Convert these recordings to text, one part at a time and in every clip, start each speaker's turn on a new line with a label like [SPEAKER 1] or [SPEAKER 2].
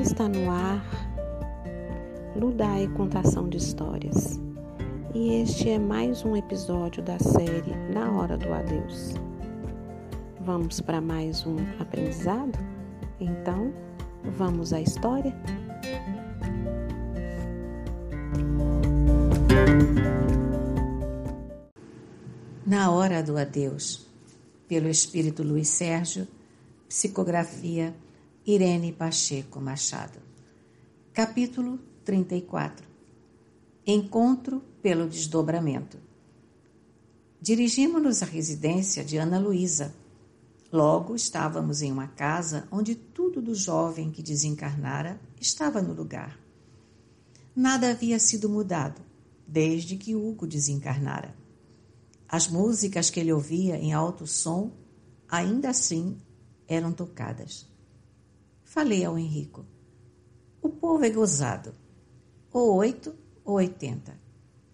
[SPEAKER 1] Está no ar Ludai Contação de Histórias. E este é mais um episódio da série Na Hora do Adeus. Vamos para mais um aprendizado? Então, vamos à história?
[SPEAKER 2] Na Hora do Adeus, pelo Espírito Luiz Sérgio, psicografia Irene Pacheco Machado. Capítulo 34 Encontro pelo desdobramento. Dirigimos-nos à residência de Ana Luísa. Logo estávamos em uma casa onde tudo do jovem que desencarnara estava no lugar. Nada havia sido mudado desde que Hugo desencarnara. As músicas que ele ouvia em alto som ainda assim eram tocadas. Falei ao Henrico: o povo é gozado, ou oito ou oitenta.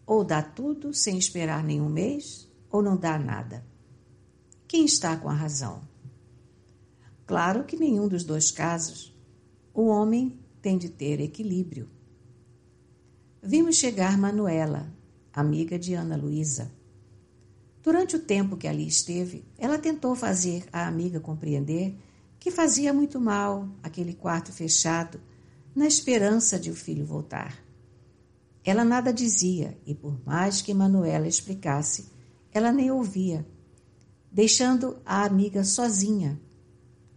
[SPEAKER 2] Ou dá tudo sem esperar nenhum mês, ou não dá nada. Quem está com a razão? Claro que nenhum dos dois casos. O homem tem de ter equilíbrio. Vimos chegar Manuela, amiga de Ana Luísa. Durante o tempo que ali esteve, ela tentou fazer a amiga compreender que fazia muito mal aquele quarto fechado, na esperança de o filho voltar. Ela nada dizia e, por mais que Manuela explicasse, ela nem ouvia, deixando a amiga sozinha,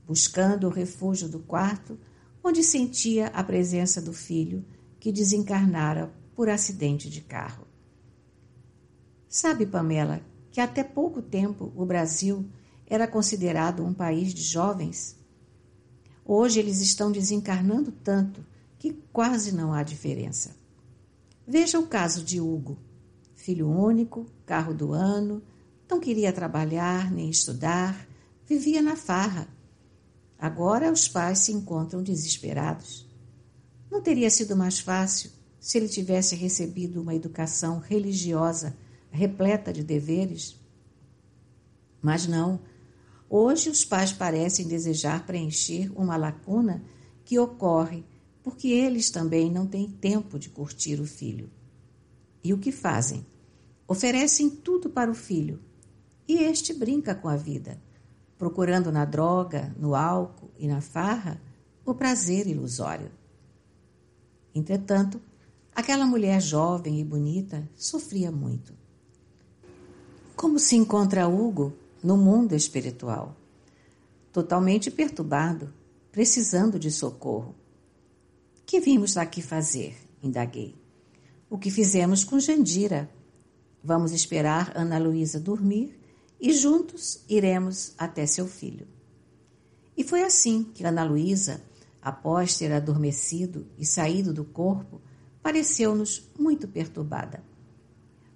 [SPEAKER 2] buscando o refúgio do quarto onde sentia a presença do filho que desencarnara por acidente de carro. Sabe, Pamela, que até pouco tempo o Brasil era considerado um país de jovens. Hoje eles estão desencarnando tanto que quase não há diferença. Veja o caso de Hugo, filho único, carro do ano, não queria trabalhar nem estudar, vivia na farra. Agora os pais se encontram desesperados. Não teria sido mais fácil se ele tivesse recebido uma educação religiosa repleta de deveres? Mas não Hoje, os pais parecem desejar preencher uma lacuna que ocorre porque eles também não têm tempo de curtir o filho. E o que fazem? Oferecem tudo para o filho e este brinca com a vida, procurando na droga, no álcool e na farra o prazer ilusório. Entretanto, aquela mulher jovem e bonita sofria muito. Como se encontra Hugo no mundo espiritual, totalmente perturbado, precisando de socorro. Que vimos aqui fazer? indaguei. O que fizemos com Jandira. Vamos esperar Ana Luísa dormir e juntos iremos até seu filho. E foi assim que Ana Luísa, após ter adormecido e saído do corpo, pareceu-nos muito perturbada.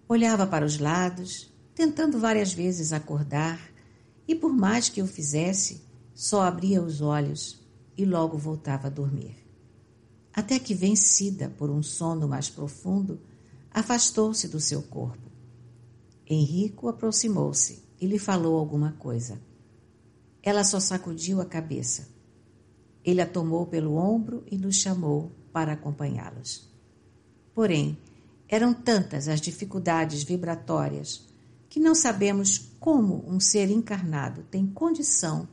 [SPEAKER 2] Olhava para os lados, tentando várias vezes acordar, e por mais que o fizesse, só abria os olhos e logo voltava a dormir. Até que, vencida por um sono mais profundo, afastou-se do seu corpo. Henrico aproximou-se e lhe falou alguma coisa. Ela só sacudiu a cabeça. Ele a tomou pelo ombro e nos chamou para acompanhá-los. Porém, eram tantas as dificuldades vibratórias que não sabemos como um ser encarnado tem condição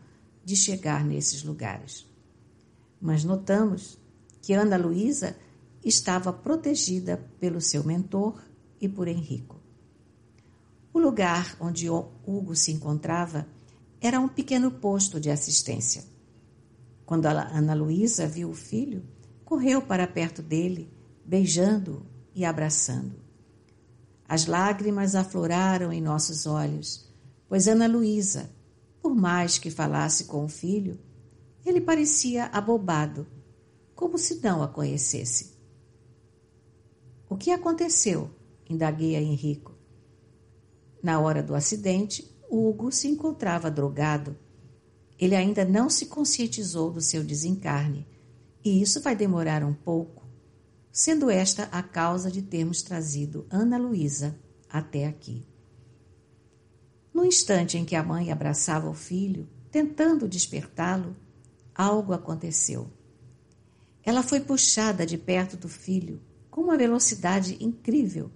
[SPEAKER 2] de chegar nesses lugares. Mas notamos que Ana Luísa estava protegida pelo seu mentor e por Henrico. O lugar onde Hugo se encontrava era um pequeno posto de assistência. Quando Ana Luísa viu o filho, correu para perto dele, beijando-o e abraçando. As lágrimas afloraram em nossos olhos, pois Ana Luísa, por mais que falasse com o filho, ele parecia abobado, como se não a conhecesse. O que aconteceu? indaguei a Henrico. Na hora do acidente, Hugo se encontrava drogado. Ele ainda não se conscientizou do seu desencarne, e isso vai demorar um pouco sendo esta a causa de termos trazido Ana Luísa até aqui. No instante em que a mãe abraçava o filho, tentando despertá-lo, algo aconteceu. Ela foi puxada de perto do filho com uma velocidade incrível,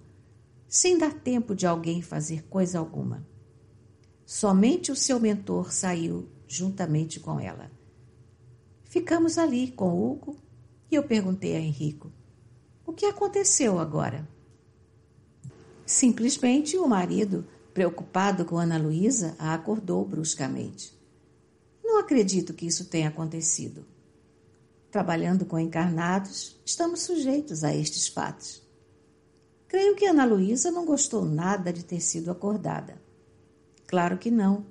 [SPEAKER 2] sem dar tempo de alguém fazer coisa alguma. Somente o seu mentor saiu juntamente com ela. Ficamos ali com Hugo e eu perguntei a Henrico: o que aconteceu agora? Simplesmente o marido, preocupado com Ana Luísa, a acordou bruscamente. Não acredito que isso tenha acontecido. Trabalhando com encarnados, estamos sujeitos a estes fatos. Creio que Ana Luísa não gostou nada de ter sido acordada. Claro que não,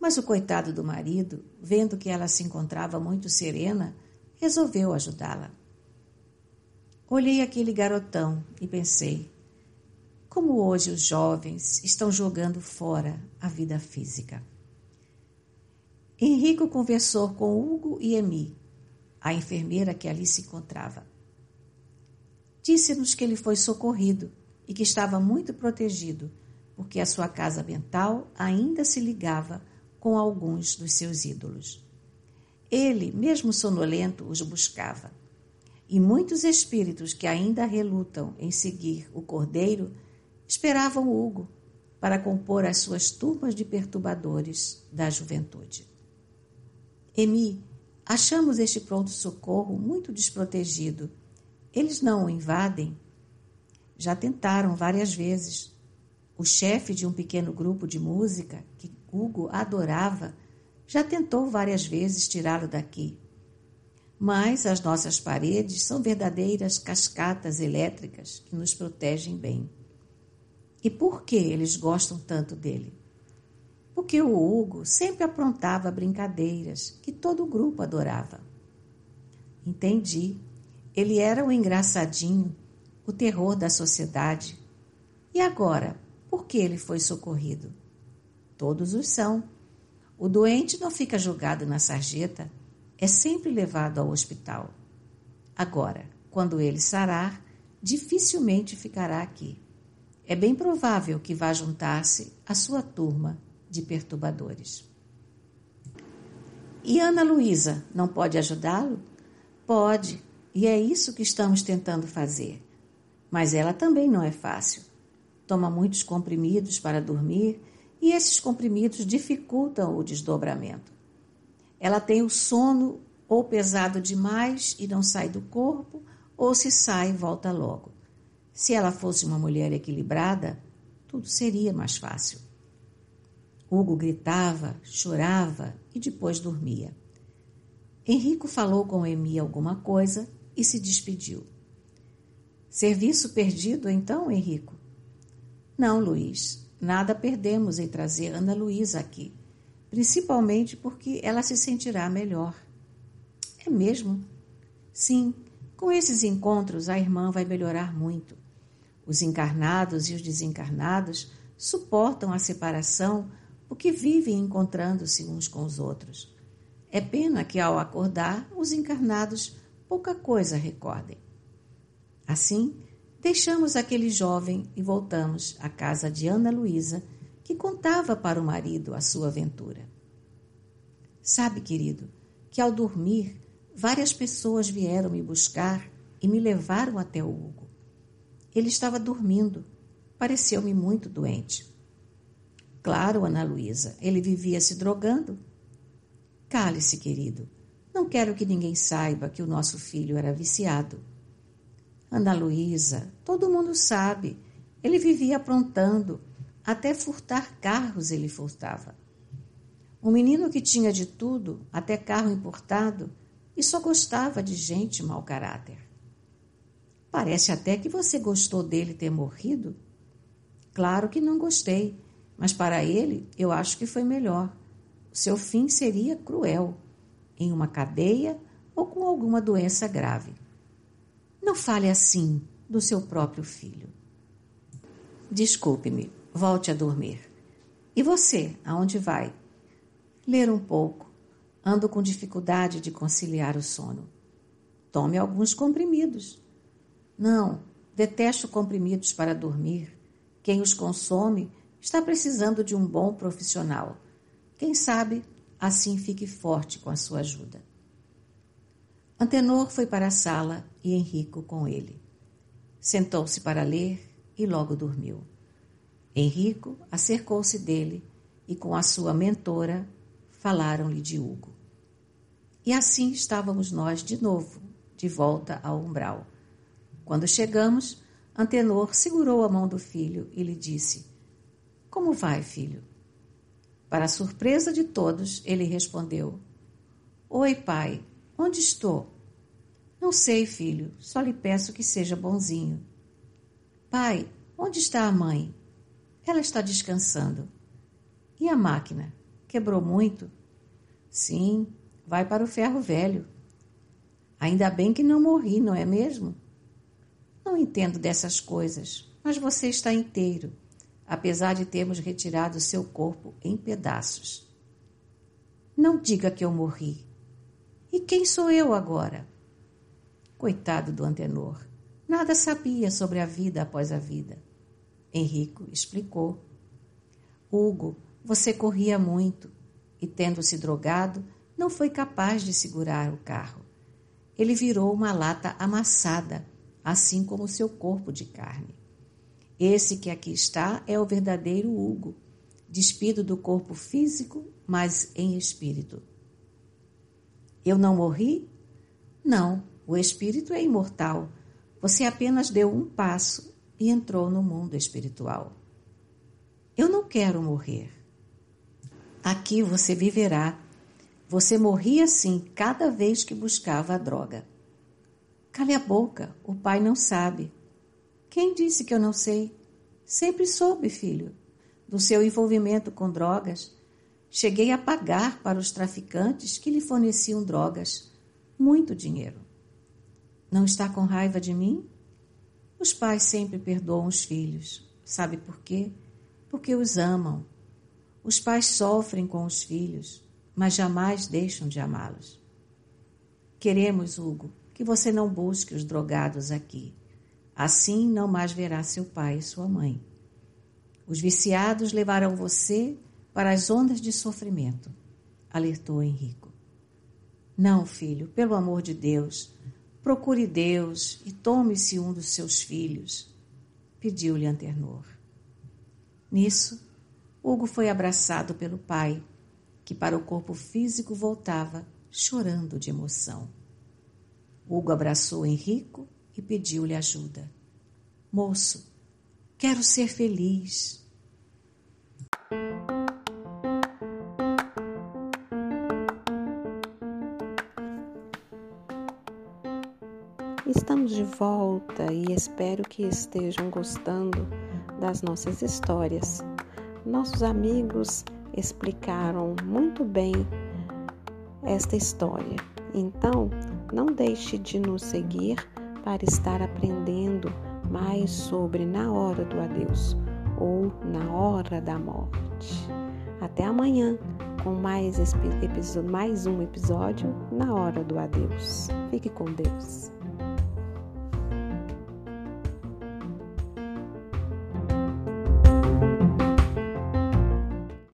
[SPEAKER 2] mas o coitado do marido, vendo que ela se encontrava muito serena, resolveu ajudá-la. Olhei aquele garotão e pensei: como hoje os jovens estão jogando fora a vida física. Henrico conversou com Hugo e Emi, a enfermeira que ali se encontrava. Disse-nos que ele foi socorrido e que estava muito protegido, porque a sua casa mental ainda se ligava com alguns dos seus ídolos. Ele, mesmo sonolento, os buscava. E muitos espíritos que ainda relutam em seguir o Cordeiro esperavam Hugo para compor as suas turmas de perturbadores da juventude. Emi, achamos este pronto-socorro muito desprotegido. Eles não o invadem? Já tentaram várias vezes. O chefe de um pequeno grupo de música, que Hugo adorava, já tentou várias vezes tirá-lo daqui mas as nossas paredes são verdadeiras cascatas elétricas que nos protegem bem. E por que eles gostam tanto dele? Porque o Hugo sempre aprontava brincadeiras que todo o grupo adorava. Entendi. Ele era o engraçadinho, o terror da sociedade. E agora, por que ele foi socorrido? Todos os são. O doente não fica jogado na sarjeta é sempre levado ao hospital. Agora, quando ele sarar, dificilmente ficará aqui. É bem provável que vá juntar-se à sua turma de perturbadores. E Ana Luísa não pode ajudá-lo? Pode, e é isso que estamos tentando fazer. Mas ela também não é fácil. Toma muitos comprimidos para dormir e esses comprimidos dificultam o desdobramento. Ela tem o sono ou pesado demais e não sai do corpo, ou se sai, volta logo. Se ela fosse uma mulher equilibrada, tudo seria mais fácil. Hugo gritava, chorava e depois dormia. Henrico falou com Emi alguma coisa e se despediu. Serviço perdido, então, Henrico? Não, Luiz. Nada perdemos em trazer Ana Luísa aqui principalmente porque ela se sentirá melhor. É mesmo? Sim, com esses encontros a irmã vai melhorar muito. Os encarnados e os desencarnados suportam a separação porque vivem encontrando-se uns com os outros. É pena que ao acordar os encarnados pouca coisa recordem. Assim, deixamos aquele jovem e voltamos à casa de Ana Luísa que contava para o marido a sua aventura. Sabe, querido, que ao dormir, várias pessoas vieram me buscar e me levaram até o Hugo. Ele estava dormindo, pareceu-me muito doente. Claro, Ana Luísa, ele vivia se drogando. Cale-se, querido. Não quero que ninguém saiba que o nosso filho era viciado. Ana Luísa, todo mundo sabe. Ele vivia aprontando, até furtar carros ele furtava. Um menino que tinha de tudo, até carro importado, e só gostava de gente mau caráter. Parece até que você gostou dele ter morrido. Claro que não gostei, mas para ele eu acho que foi melhor. Seu fim seria cruel, em uma cadeia ou com alguma doença grave. Não fale assim do seu próprio filho. Desculpe-me, Volte a dormir. E você, aonde vai? Ler um pouco. Ando com dificuldade de conciliar o sono. Tome alguns comprimidos. Não, detesto comprimidos para dormir. Quem os consome está precisando de um bom profissional. Quem sabe assim fique forte com a sua ajuda. Antenor foi para a sala e Henrico com ele. Sentou-se para ler e logo dormiu. Henrico acercou-se dele e, com a sua mentora, falaram-lhe de Hugo. E assim estávamos nós de novo, de volta ao umbral. Quando chegamos, Antenor segurou a mão do filho e lhe disse: Como vai, filho? Para a surpresa de todos, ele respondeu: Oi, pai, onde estou? Não sei, filho, só lhe peço que seja bonzinho. Pai, onde está a mãe? Ela está descansando. E a máquina? Quebrou muito? Sim, vai para o ferro velho. Ainda bem que não morri, não é mesmo? Não entendo dessas coisas, mas você está inteiro apesar de termos retirado seu corpo em pedaços. Não diga que eu morri. E quem sou eu agora? Coitado do Antenor, nada sabia sobre a vida após a vida. Henrico explicou. Hugo, você corria muito e, tendo se drogado, não foi capaz de segurar o carro. Ele virou uma lata amassada, assim como seu corpo de carne. Esse que aqui está é o verdadeiro Hugo, despido do corpo físico, mas em espírito. Eu não morri? Não, o espírito é imortal. Você apenas deu um passo e entrou no mundo espiritual. Eu não quero morrer. Aqui você viverá. Você morria assim cada vez que buscava a droga. Cale a boca, o pai não sabe. Quem disse que eu não sei? Sempre soube, filho, do seu envolvimento com drogas. Cheguei a pagar para os traficantes que lhe forneciam drogas. Muito dinheiro. Não está com raiva de mim? Os pais sempre perdoam os filhos. Sabe por quê? Porque os amam. Os pais sofrem com os filhos, mas jamais deixam de amá-los. Queremos, Hugo, que você não busque os drogados aqui. Assim não mais verá seu pai e sua mãe. Os viciados levarão você para as ondas de sofrimento, alertou Henrico. Não, filho, pelo amor de Deus, procure Deus e tome-se um dos seus filhos, pediu-lhe Anternor. Nisso, Hugo foi abraçado pelo pai, que para o corpo físico voltava chorando de emoção. Hugo abraçou Henrico e pediu-lhe ajuda. Moço, quero ser feliz.
[SPEAKER 1] Estamos de volta e espero que estejam gostando das nossas histórias. Nossos amigos explicaram muito bem esta história. Então, não deixe de nos seguir para estar aprendendo mais sobre Na Hora do Adeus ou Na Hora da Morte. Até amanhã com mais, mais um episódio Na Hora do Adeus. Fique com Deus.